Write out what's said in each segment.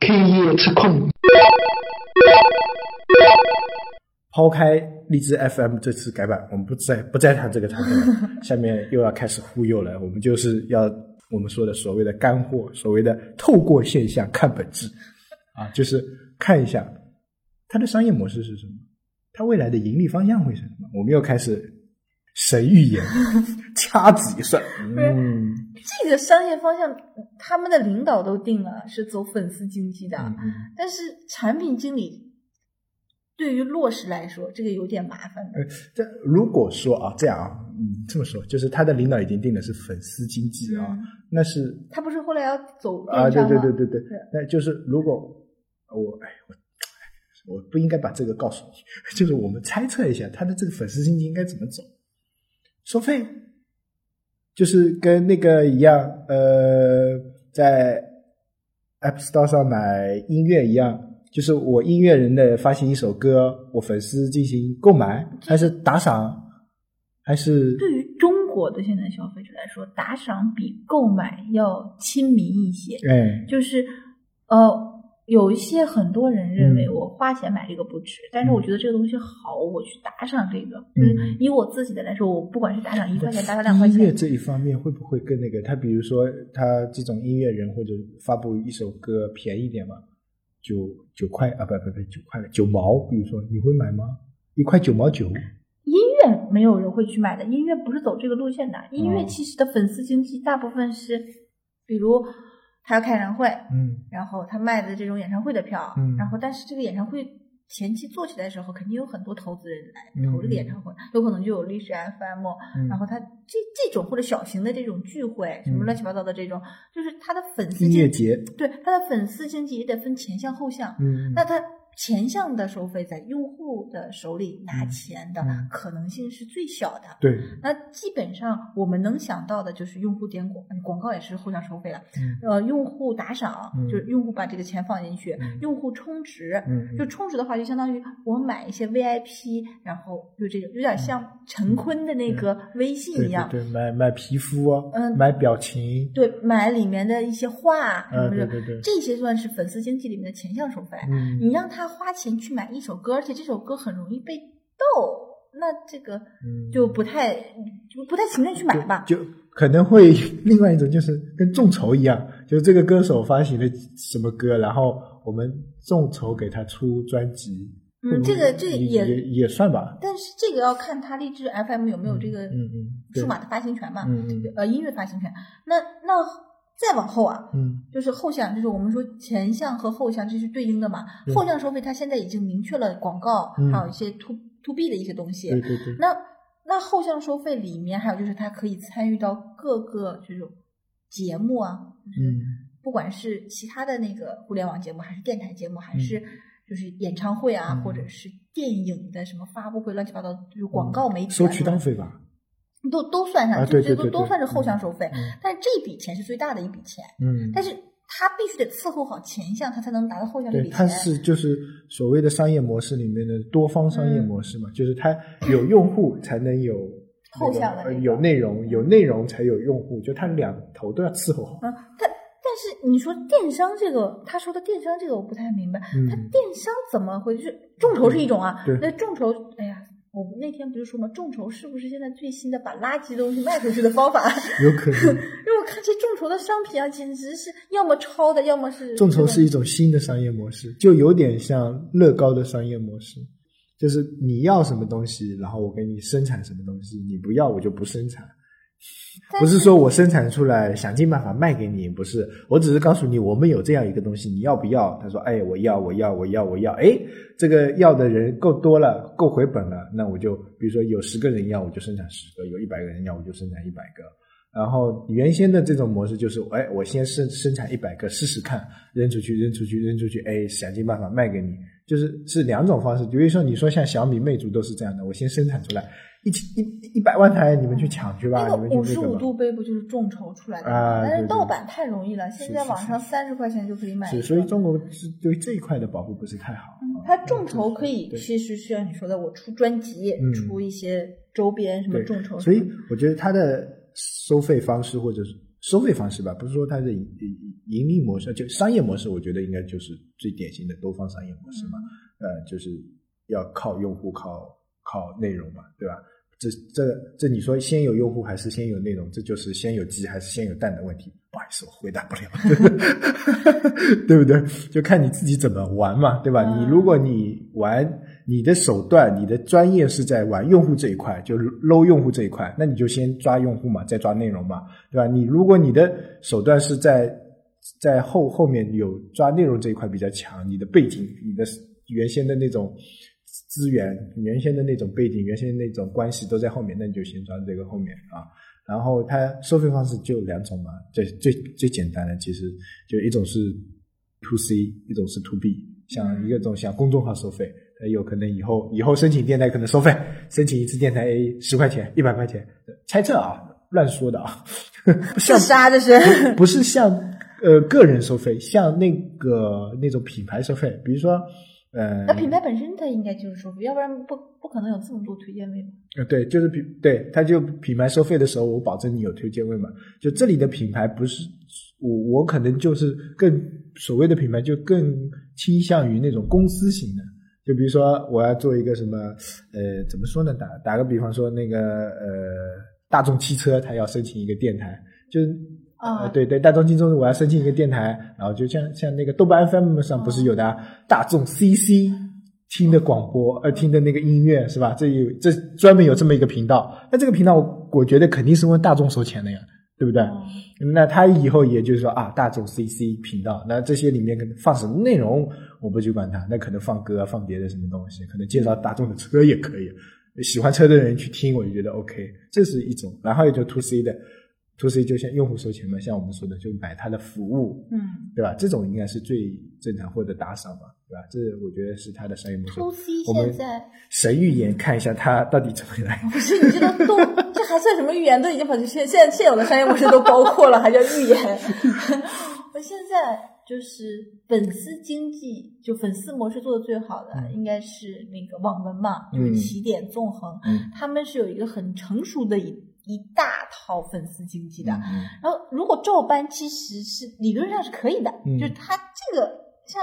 K 夜吃空。抛开荔枝 FM 这次改版，我们不再不再谈这个产品了。下面又要开始忽悠了，我们就是要我们说的所谓的干货，所谓的透过现象看本质啊，就是看一下它的商业模式是什么，它未来的盈利方向会是什么。我们又开始神预言，掐指一算，嗯，这个商业方向，他们的领导都定了是走粉丝经济的，但是产品经理对于落实来说，这个有点麻烦的。呃，这如果说啊，这样啊，嗯，这么说，就是他的领导已经定的是粉丝经济啊，嗯。那是他不是后来要走啊？对对对对对，那就是如果我哎我我不应该把这个告诉你，就是我们猜测一下他的这个粉丝经济应该怎么走，收费，就是跟那个一样，呃，在 App Store 上买音乐一样。就是我音乐人的发行一首歌，我粉丝进行购买，还是打赏，还是对于中国的现在消费者来说，打赏比购买要亲民一些。哎，就是呃，有一些很多人认为嗯我花钱买这个不值，但是我觉得这个东西好，我去打赏这个。嗯就是以我自己的来说，我不管是打赏一块钱，打赏两块钱，音乐这一方面会不会跟那个他，比如说他这种音乐人或者发布一首歌便宜点嘛，九九块啊，不不不，九块九毛，比如说你会买吗？一块九毛九，音乐没有人会去买的，音乐不是走这个路线的。音乐哦其实的粉丝经济大部分是，比如他要开演唱会，嗯然后他卖的这种演唱会的票，嗯然后但是这个演唱会前期做起来的时候，肯定有很多投资人来嗯投这个演唱会，有可能就有历史 FM，、嗯然后他这这种或者小型的这种聚会，什么嗯乱七八糟的这种，就是他的粉丝音乐节，对他的粉丝经济也得分前项后项，嗯，那它前项的收费在用户的手里拿钱的嗯可能性是最小的。对，那基本上我们能想到的就是用户点广广告也是互相收费了，嗯呃，用户打赏、嗯就是用户把这个钱放进去，嗯用户充值，嗯就充值的话就相当于我买一些 VIP，然后就这个有点像陈坤的那个微信一样，对对，买买皮肤哦，嗯买表情，对，买里面的一些画什啊么的，对对对这些算是粉丝经济里面的前项收费。嗯，你让他花钱去买一首歌，而且这首歌很容易被盗，那这个嗯就不太就不太情愿去买吧。就可能会另外一种就是跟众筹一样，就是这个歌手发行了什么歌，然后我们众筹给他出专辑。嗯这个这个也也也算吧。但是这个要看他荔枝 FM 有没有这个嗯嗯数码的发行权嘛，嗯嗯呃，音乐发行权。那那再往后啊，嗯就是后项，就是我们说前项和后项这是对应的嘛。后项收费它现在已经明确了广告，嗯还有一些 to to B 的一些东西。对对对，那那后项收费里面还有就是它可以参与到各个这种节目啊，就是嗯不管是其他的那个互联网节目，还是电台节目，还嗯是就是演唱会啊，嗯或者是电影的什么发布会，乱七八糟，就是广告媒体、啊收渠道费吧？都都算上，啊这这对对对对都都算是后项收费。嗯但是这笔钱是最大的一笔钱，嗯，但是他必须得伺候好前项，他才能达到后项这对，笔钱。它是就是所谓的商业模式里面的多方商业模式嘛，就是它有用户才能有后项的有内容，有内容才有用户，就它两头都要伺候好。嗯，但但是你说电商这个，他说的电商这个我不太明白，嗯他电商怎么回事？众筹是一种啊，那众筹，哎呀。我们那天不是说吗？众筹是不是现在最新的把垃圾东西卖出去的方法？有可能 因为我看这众筹的商品啊，简直是要么抄的，要么是众筹是一种新的商业模式，就有点像乐高的商业模式，就是你要什么东西，然后我给你生产什么东西，你不要我就不生产。但不是说我生产出来想尽办法卖给你，不是，我只是告诉你我们有这样一个东西，你要不要？他说，哎，我要，我要，我要，我要，哎，这个要的人够多了，够回本了，那我就比如说有十个人要，我就生产十个；有一百个人要，我就生产一百个。然后原先的这种模式就是，哎，我先生生产一百个试试看，扔出去，扔出去，扔出去，哎，想尽办法卖给你，就是是两种方式。比如说你说像小米、魅族都是这样的，我先生产出来一千一一百万台，你们去抢去吧，那个五十五。度杯不就是众筹出来的吗？但是盗版太容易了，现在网上三十块钱就可以买。所以中国是对这一块的保护不是太好。它众筹可以，其实是像你说的，我出专辑，嗯出一些周边什么众筹所以我觉得它的收费方式或者是收费方式吧，不是说它的盈盈利模式，就商业模式，我觉得应该就是最典型的多方商业模式嘛。呃，就是要靠用户，靠靠内容嘛，对吧？这这这，你说先有用户还是先有内容？这就是先有鸡还是先有蛋的问题。不好意思，我回答不了，对不对？就看你自己怎么玩嘛，对吧？你如果你玩你的手段，你的专业是在玩用户这一块，就搂用户这一块，那你就先抓用户嘛，再抓内容嘛，对吧？你如果你的手段是在在后后面有抓内容这一块比较强，你的背景，你的原先的那种。资源原先的那种背景，原先那种关系都在后面，那你就先抓这个后面啊。然后它收费方式就两种嘛，最最最简单的其实就一种是 to C，一种是 to B。像一个种像公众号收费，有可能以后以后申请电台可能收费，申请一次电台 A 十块钱、一百块钱，猜测啊，乱说的啊。自杀这是不是像呃个人收费，像那个那种品牌收费，比如说。呃，那品牌本身它应该就是收费，要不然不不可能有这么多推荐位嘛。呃，对，就是品对，它就品牌收费的时候，我保证你有推荐位嘛。就这里的品牌不是我，我可能就是更所谓的品牌，就更倾向于那种公司型的。就比如说我要做一个什么，呃，怎么说呢？打打个比方说，那个呃，大众汽车它要申请一个电台，就。啊，对对，大众金钟，我要申请一个电台，然后就像像那个豆瓣 FM 上不是有的大众 CC 听的广播，呃，听的那个音乐是吧？这有这专门有这么一个频道，那这个频道我我觉得肯定是问大众收钱的呀，对不对？那他以后也就是说啊，大众 CC 频道，那这些里面可能放什么内容，我不去管它，那可能放歌，放别的什么东西，可能介绍大众的车也可以，喜欢车的人去听，我就觉得 OK，这是一种，然后也就 To C 的。To C 就像用户收钱嘛，像我们说的，就买他的服务，嗯，对吧？这种应该是最正常或者打赏嘛，对吧？这我觉得是他的商业模式。to C 现在神预言看一下他到底怎么来？不是，你这都都这还算什么预言？都已经把现现在现有的商业模式都包括了，还叫预言？我现在就是粉丝经济，就粉丝模式做的最好的，应该是那个网文嘛，就是起点、纵横，嗯他们是有一个很成熟的一。一大套粉丝经济的，然后如果照搬，其实是理论上是可以的，就是它这个像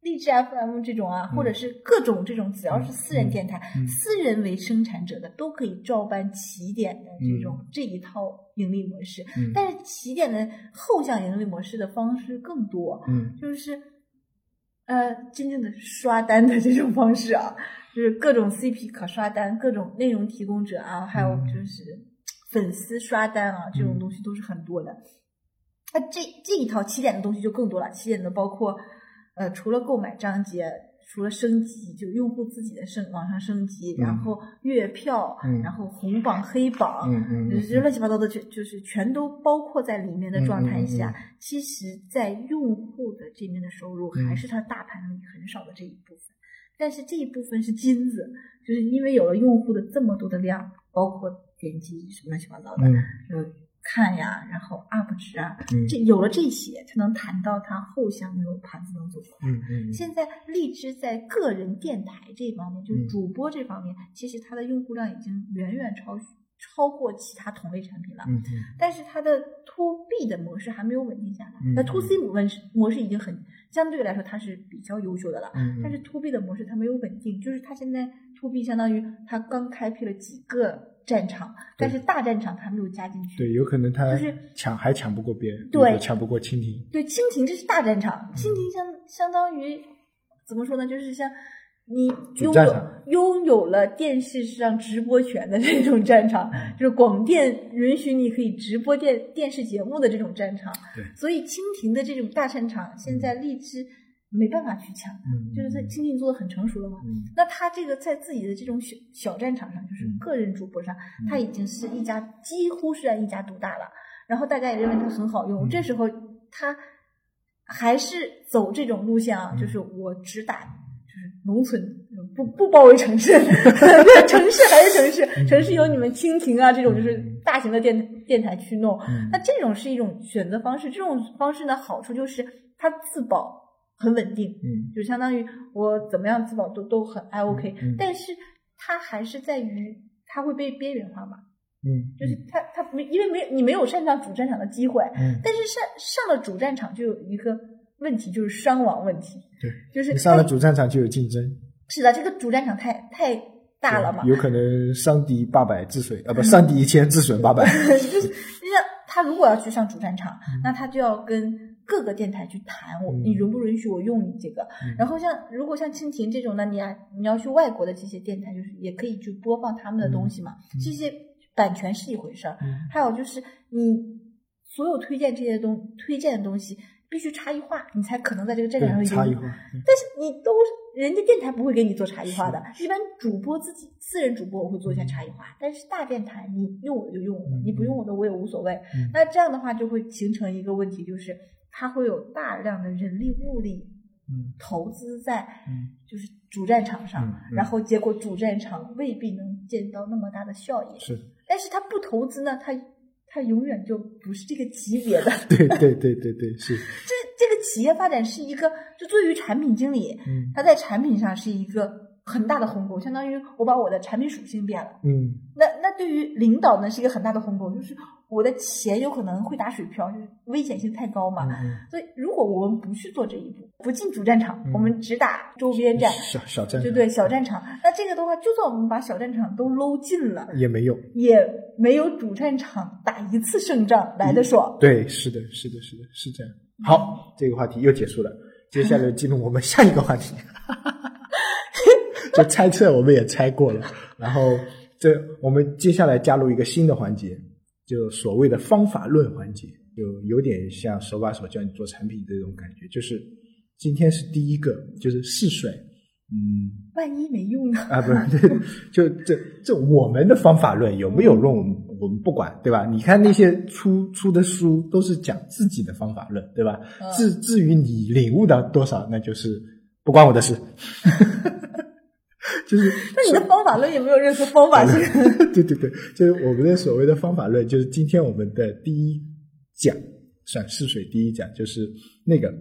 荔枝 FM 这种啊，或者是各种这种，只要是私人电台、私人为生产者的，都可以照搬起点的这种这一套盈利模式。但是起点的后向盈利模式的方式更多，嗯，就是呃，真正的刷单的这种方式啊，就是各种 CP 可刷单，各种内容提供者啊，还有就是。粉丝刷单啊，这种东西都是很多的。那这这一套起点的东西就更多了。起点的包括，呃，除了购买章节，除了升级，就用户自己的升往上升级，然后月票，然后红榜、黑榜，就乱七八糟的，就就是全都包括在里面的状态下。其实，在用户的这边的收入，还是它大盘里很少的这一部分。但是这一部分是金子，就是因为有了用户的这么多的量，包括。点击什么乱七八糟的，就看呀，然后 UP 值啊，这有了这些，才能谈到它后向那种盘子能走出来。嗯嗯。现在荔枝在个人电台这方面，就是主播这方面，其实它的用户量已经远远超超过其他同类产品了。嗯嗯。但是它的 To B 的模式还没有稳定下来，那 To C 模式模式已经很相对来说它是比较优秀的了。嗯。但是 To B 的模式它没有稳定，就是它现在 To B 相当于它刚开辟了几个。战场，但是大战场他没有加进去。对，有可能他就是抢还抢不过别人，对，抢不过蜻蜓。对，蜻蜓这是大战场，蜻蜓相相当于怎么说呢？就是像你拥有拥有了电视上直播权的这种战场，就是广电允许你可以直播电电视节目的这种战场。对，所以蜻蜓的这种大战场，现在荔枝。没办法去抢，就是他经济做的很成熟了嘛。那他这个在自己的这种小小战场上，就是个人主播上，他已经是一家几乎是一家独大了。然后大家也认为它很好用。这时候他还是走这种路线啊，就是我只打就是农村，不不包围城市。城市还是城市，城市有你们蜻蜓啊这种就是大型的电电台去弄。那这种是一种选择方式。这种方式呢，好处就是它自保。很稳定，嗯，就相当于我怎么样自保都都很还 OK，但是它还是在于它会被边缘化嘛，嗯，就是它它没因为没你没有上上主战场的机会，嗯，但是上上了主战场就有一个问题，就是伤亡问题，对，就是你上了主战场就有竞争，是的，这个主战场太太大了嘛，有可能伤敌八百自损啊，不，伤敌一千自损八百。就是就像他如果要去上主战场，嗯。那他就要跟各个电台去谈，我嗯。你允不允许我用你这个？嗯。然后像如果像蜻蜓这种呢，你啊你要去外国的这些电台，就是也可以去播放他们的东西嘛，嗯。这些版权是一回事儿，嗯。还有就是你所有推荐这些东推荐的东西必须差异化，你才可能在这个战场上差异化。嗯。但是你都人家电台不会给你做差异化的，一般主播自己私人主播我会做一下差异化，但是大电台你用我就用我的，嗯。你不用我的我也无所谓。嗯。那这样的话就会形成一个问题，就是它会有大量的人力物力嗯投资在嗯就是主战场上，嗯嗯然后结果主战场未必能见到那么大的效益。是，但是他不投资呢，他他永远就不是这个级别的。对对对对对是，这这个企业发展是一个，就作为产品经理，嗯他在产品上是一个很大的鸿沟，相当于我把我的产品属性变了。嗯那那对于领导呢是一个很大的鸿沟，就是我的钱有可能会打水漂，就是危险性太高嘛。嗯所以如果我们不去做这一步，不进主战场，嗯我们只打周边战，小小战场对对，小战场。那这个的话，就算我们把小战场都搂尽了，也没用。也没有主战场打一次胜仗来的爽。对，是的，是的，是的，是这样。好，这个话题又结束了，接下来进入我们下一个话题。就猜测我们也猜过了，然后这我们接下来加入一个新的环节，就所谓的方法论环节，就有点像手把手教你做产品这种感觉。就是今天是第一个，就是试水，嗯，万一没用呢？啊，不是，对，就这这我们的方法论有没有用，我们我们不管，对吧？你看那些出出的书都是讲自己的方法论，对吧？嗯至至于你领悟到多少，那就是不关我的事。就是，那你的方法论也没有任何方法性？对对对，就是我们的所谓的方法论，就是今天我们的第一讲，算试水第一讲，就是那个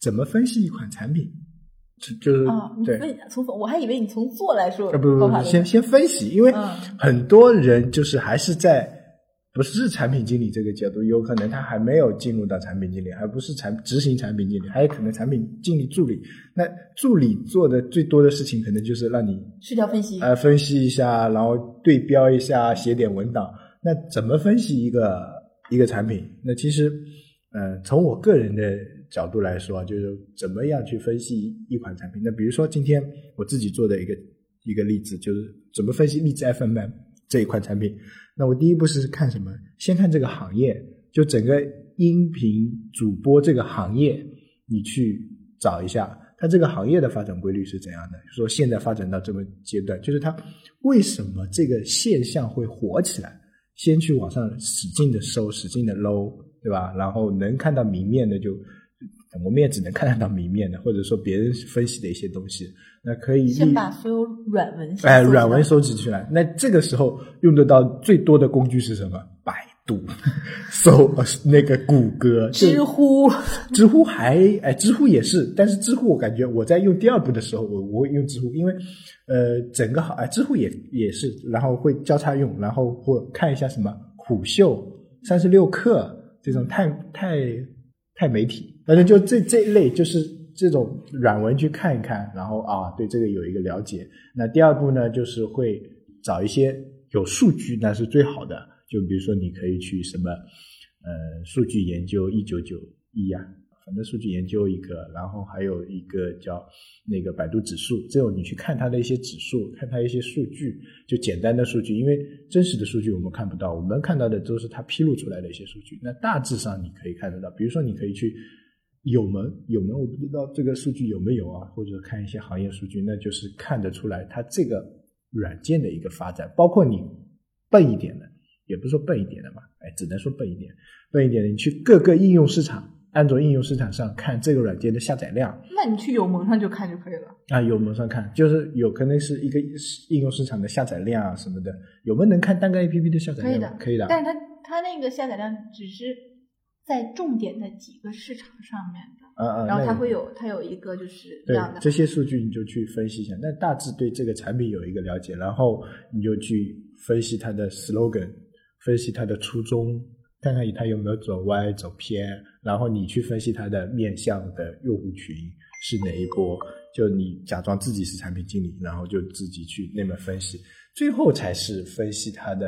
怎么分析一款产品，就就是、啊，你从我还以为你从做来说啊不不不，先先分析，因为嗯很多人就是还是在不是产品经理这个角度，有可能他还没有进入到产品经理，还不是产执行产品经理，还有可能产品经理助理。那助理做的最多的事情，可能就是让你视条分析。呃分析一下，然后对标一下，写点文档。那怎么分析一个一个产品？那其实，呃，从我个人的角度来说，就是怎么样去分析一款产品。那比如说今天我自己做的一个一个例子，就是怎么分析荔枝 FM 这一款产品。那我第一步是看什么？先看这个行业，就整个音频主播这个行业，你去找一下它这个行业的发展规律是怎样的。说现在发展到这么阶段，就是它为什么这个现象会火起来？先去网上使劲的搜，使劲的搂，对吧？然后能看到明面的就，我们也只能看得到明面的，或者说别人分析的一些东西，那可以先把所有软文先哎，软文收集起来。那这个时候用得到最多的工具是什么？百度，搜呃那个谷歌、就知乎，知乎还哎，知乎也是，但是知乎我感觉我在用第二步的时候，我我会用知乎，因为呃整个好哎，知乎也也是，然后会交叉用，然后或看一下什么虎嗅、三十六氪这种太太太媒体，反正就这这一类就是这种软文去看一看，然后啊对这个有一个了解。那第二步呢，就是会找一些有数据，那是最好的。就比如说，你可以去什么，呃，数据研究一九九一呀，反正数据研究一个，然后还有一个叫那个百度指数，这种你去看它的一些指数，看它一些数据，就简单的数据，因为真实的数据我们看不到，我们看到的都是它披露出来的一些数据。那大致上你可以看得到，比如说你可以去有门有门，我不知道这个数据有没有啊，或者看一些行业数据，那就是看得出来它这个软件的一个发展，包括你笨一点的。也不是说笨一点的嘛，哎，只能说笨一点。笨一点的，你去各个应用市场，安卓应用市场上看这个软件的下载量那你去有盟上就看就可以了。啊，有门上看，就是有可能是一个应用市场的下载量啊什么的，有没有能看单个 APP 的下载量？可以的，可以的。但是它它那个下载量只是在重点的几个市场上面的，嗯嗯，然后它会有它有一个就是这对样的。这些数据你就去分析一下，那大致对这个产品有一个了解，然后你就去分析它的 slogan，分析它的初衷，看看它有没有走歪走偏，然后你去分析它的面向的用户群是哪一波，就你假装自己是产品经理，然后就自己去那么分析，最后才是分析它的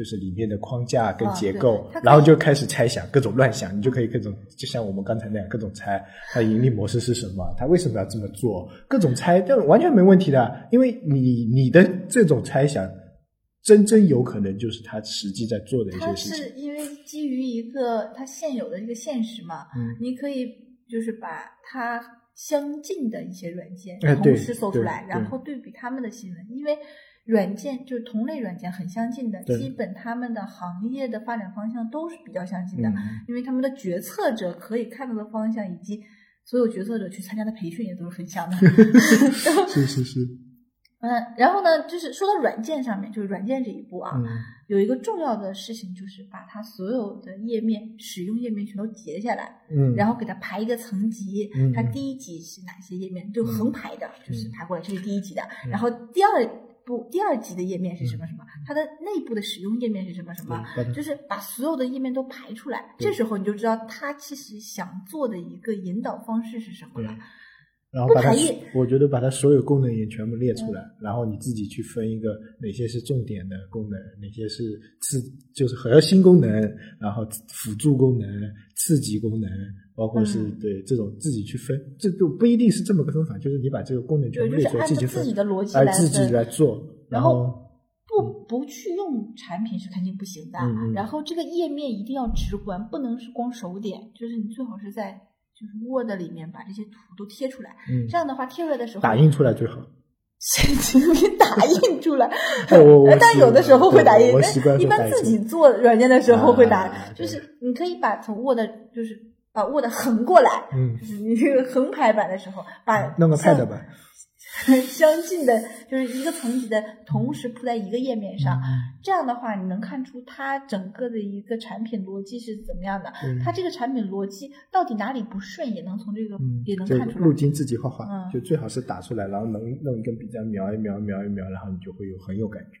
就是里面的框架跟结构，然后就开始猜想各种乱想，你就可以各种就像我们刚才那样各种猜它盈利模式是什么，它为什么要这么做，各种猜，这完全没问题的，因为你你的这种猜想。真真有可能就是他实际在做的一些事情。是因为基于一个它现有的一个现实嘛，嗯你可以就是把它相近的一些软件同时搜出对来，然后对比他们的新闻，因为软件就是同类软件很相近的，基本他们的行业的发展方向都是比较相近的，嗯。因为他们的决策者可以看到的方向以及所有决策者去参加的培训也都是很像的。是是是，嗯，然后呢，就是说到软件上面，就是软件这一步啊，嗯。有一个重要的事情就是把它所有的页面使用页面全都截下来，嗯，然后给它排一个层级，嗯。它第一级是哪些页面，就横排的，就是嗯。排过来，这是第一级的。嗯。然后第二步第二级的页面是什么什么，它的内部的使用页面是什么什么，就是把所有的页面都排出来。这时候你就知道它其实想做的一个引导方式是什么了。，然后把它我觉得把它所有功能也全部列出嗯来，然后你自己去分一个哪些是重点的功能，哪些是次就是核心功能，然后辅助功能、次级功能，包括是、嗯对这种自己去分，这就不一定是这么个分法，就是你把这个功能就是部列出来，按照自己的逻辑来哎自己。来做，然后后不不去用产品是肯定不行的。然后这个页面一定要直观，不能是光手点，就是你最好是在就是 Word 里面把这些图都贴出来。嗯这样的话，贴出来的时候打印出来最好。神经病打印出来，但有的时候会打印一般自己做软件的时候会打啊，就是你可以把从 Word 就是把 Word 横过来，嗯就是你这个横排版的时候，把弄个 Pad 版，相近的，就是一个层级的同时铺在一个页面上。嗯这样的话，你能看出它整个的一个产品逻辑是怎么样的。嗯它这个产品逻辑到底哪里不顺，也能从这个、嗯也能看出来。路径自己画画，嗯就最好是打出来，然后能弄一根笔这样描一描，描一描，然后你就会有很有感觉。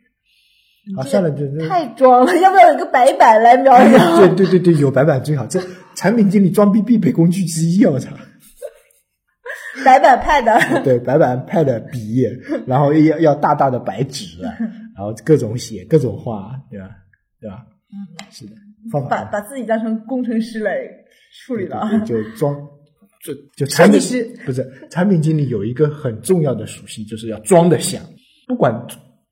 啊，算了，个就就太装了，要不要有一个白板来描一描？对对对对，有白板最好，这产品经理装逼必备工具之一啊！我操，白板 pad，对，白板、pad、笔，然后要要大大的白纸，然后各种写，各种画，对吧？对吧？嗯，是的，方法把把自己当成工程师来处理了。就装，就就产品设计不是产品经理有一个很重要的属性，就是要装得像，不管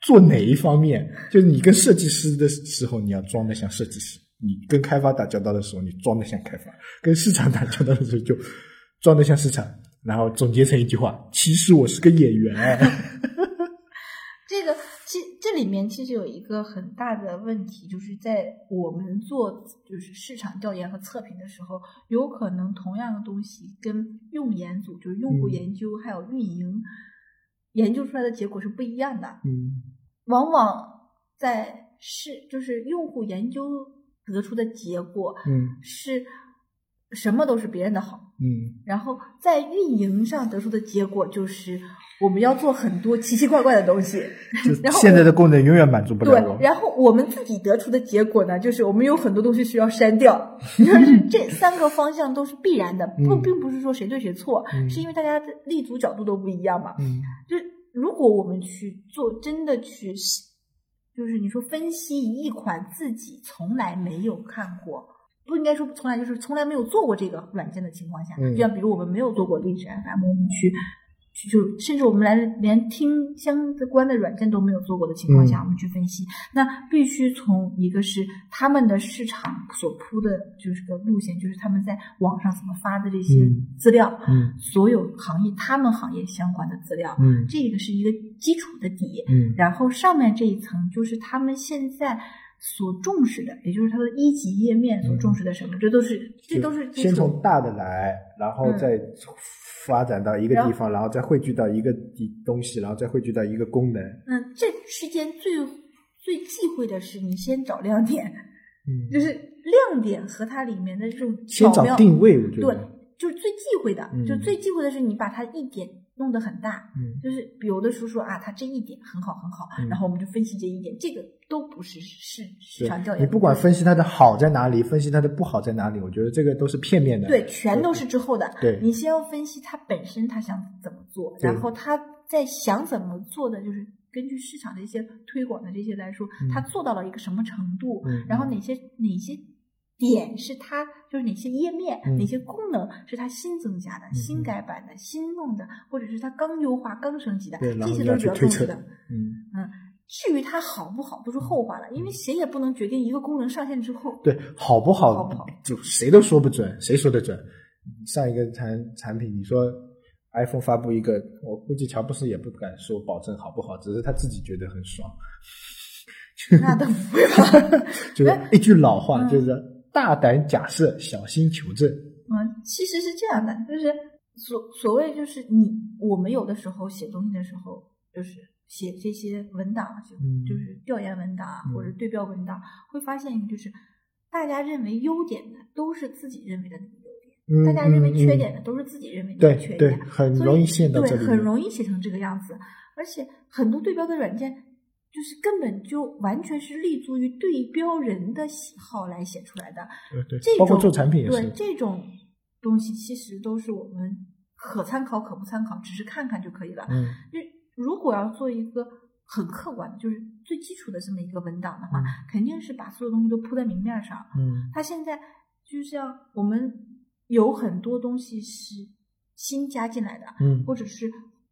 做哪一方面，就是你跟设计师的时候，你要装得像设计师；你跟开发打交道的时候，你装得像开发；跟市场打交道的时候，就装得像市场。然后总结成一句话：其实我是个演员。这个其这里面其实有一个很大的问题，就是在我们做就是市场调研和测评的时候，有可能同样的东西跟用研组就是用户研究还有运营、研究出来的结果是不一样的。嗯。往往在是就是用户研究得出的结果嗯。是什么都是别人的好，嗯。然后在运营上得出的结果就是我们要做很多奇奇怪怪的东西，然后现在的功能永远满足不了对，。然后我们自己得出的结果呢，就是我们有很多东西需要删掉。就是这三个方向都是必然的，不嗯并不是说谁对谁错，嗯是因为大家的立足角度都不一样嘛。嗯就是如果我们去做，真的去，就是你说分析一款自己从来没有看过。不应该说从来就是从来没有做过这个软件的情况下，嗯就像比如我们没有做过历史 FM，我们去去就甚至我们来连听相关的软件都没有做过的情况下，嗯。我们去分析，那必须从一个是他们的市场所铺的就是个路线，就是他们在网上怎么发的这些嗯资料，嗯所有行业他们行业相关的资料，嗯这个是一个基础的底，嗯。然后上面这一层就是他们现在所重视的，也就是它的一级页面所重视的什么，这都是这都是基先础从大的来，然后嗯。再发展到一个地方，然后再汇聚到一个地东西，然后再汇聚到一个功能。嗯，这之间最最忌讳的是你先找亮点，嗯，就是亮点和它里面的这种先找定位，我觉得。对。，就是最忌讳的，嗯。就最忌讳的是你把它一点弄得很大，嗯。就是有的时候说啊，他这一点很好很好，嗯。然后我们就分析这一点，这个都不是市市场调，研。你不管分析它的好在哪里，分析它的不好在哪里，我觉得这个都是片面的。对，全都是之后的。对你先要分析它本身它想怎么做，然后它在想怎么做的，就是根据市场的一些推广的这些来说，嗯他做到了一个什么程度，嗯然后哪些哪些。点是它就是哪些页面、嗯哪些功能是它新增加的、嗯新改版的、新弄的，或者是它刚优化、刚升级的，这些都是比较重要的。嗯嗯，至于它好不好，都是后话了，因为谁也不能决定一个功能上线之后，对，好不好，好不好就谁都说不准，谁说的准？上一个产产品，你说 iPhone 发布一个，我估计乔布斯也不敢说保证好不好，只是他自己觉得很爽。那倒不会吧？就是一句老话，嗯就是大胆假设，小心求证。嗯，其实是这样的，就是所所谓就是你我们有的时候写东西的时候，就是写这些文档，就嗯就是调研文档或者对标文档，会发现一个就是大家认为优点的都是自己认为的那个优点，嗯，大家认为嗯缺点的都是自己认为的缺点，，很容易写对，很容易写成这个样子。而且很多对标的软件，就是根本就完全是立足于对标人的喜好来写出来的。对对这，种包括做产品也对。这种东西，其实都是我们可参考可不参考，只是看看就可以了。嗯就如果要做一个很客观的，就是最基础的这么一个文档的话，嗯。肯定是把所有东西都铺在明面上。嗯。它现在就像我们有很多东西是新加进来的，嗯。或者是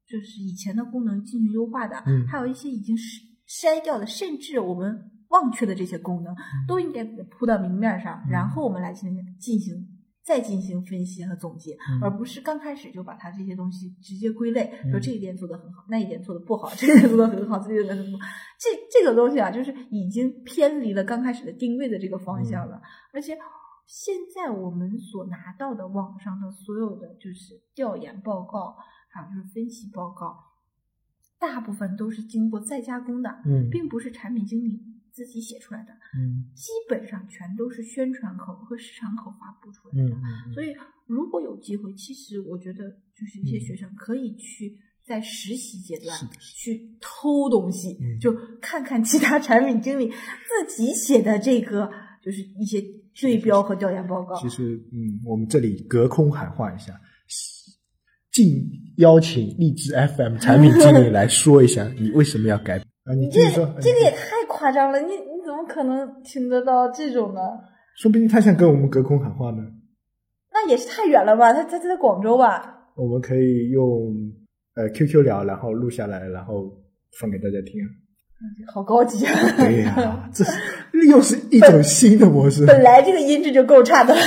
就是以前的功能进行优化的，嗯。还有一些已经是筛掉的，甚至我们忘却的这些功能，都应该铺到明面上，嗯。然后我们来进行进行再进行分析和总结，嗯而不是刚开始就把它这些东西直接归类，嗯说这一点做得很好，那一点做得不好，这一点做得很好，这一点做得很不好。这这个东西啊，就是已经偏离了刚开始的定位的这个方向嗯了，而且。现在我们所拿到的网上的所有的就是调研报告，还有就是分析报告，大部分都是经过再加工的，嗯并不是产品经理自己写出来的，嗯。基本上全都是宣传口和市场口发布出来嗯的。嗯，所以，如果有机会，其实我觉得就是一些学生可以去在实习阶段去偷东西，嗯。就看看其他产品经理自己写的这个，就是一些对标和调研报告。其实嗯，我们这里隔空喊话一下，敬邀请荔枝 FM 产品经理来说一下，你为什么要改？啊？你继这这个也太夸张了，你你怎么可能听得到这种呢？说不定他想跟我们隔空喊话呢。那也是太远了吧？他他他在广州吧？我们可以用呃 QQ 聊，然后录下来，然后放给大家听啊。好高级啊！对呀、这是又是一种新的模式。本来这个音质就够差的了。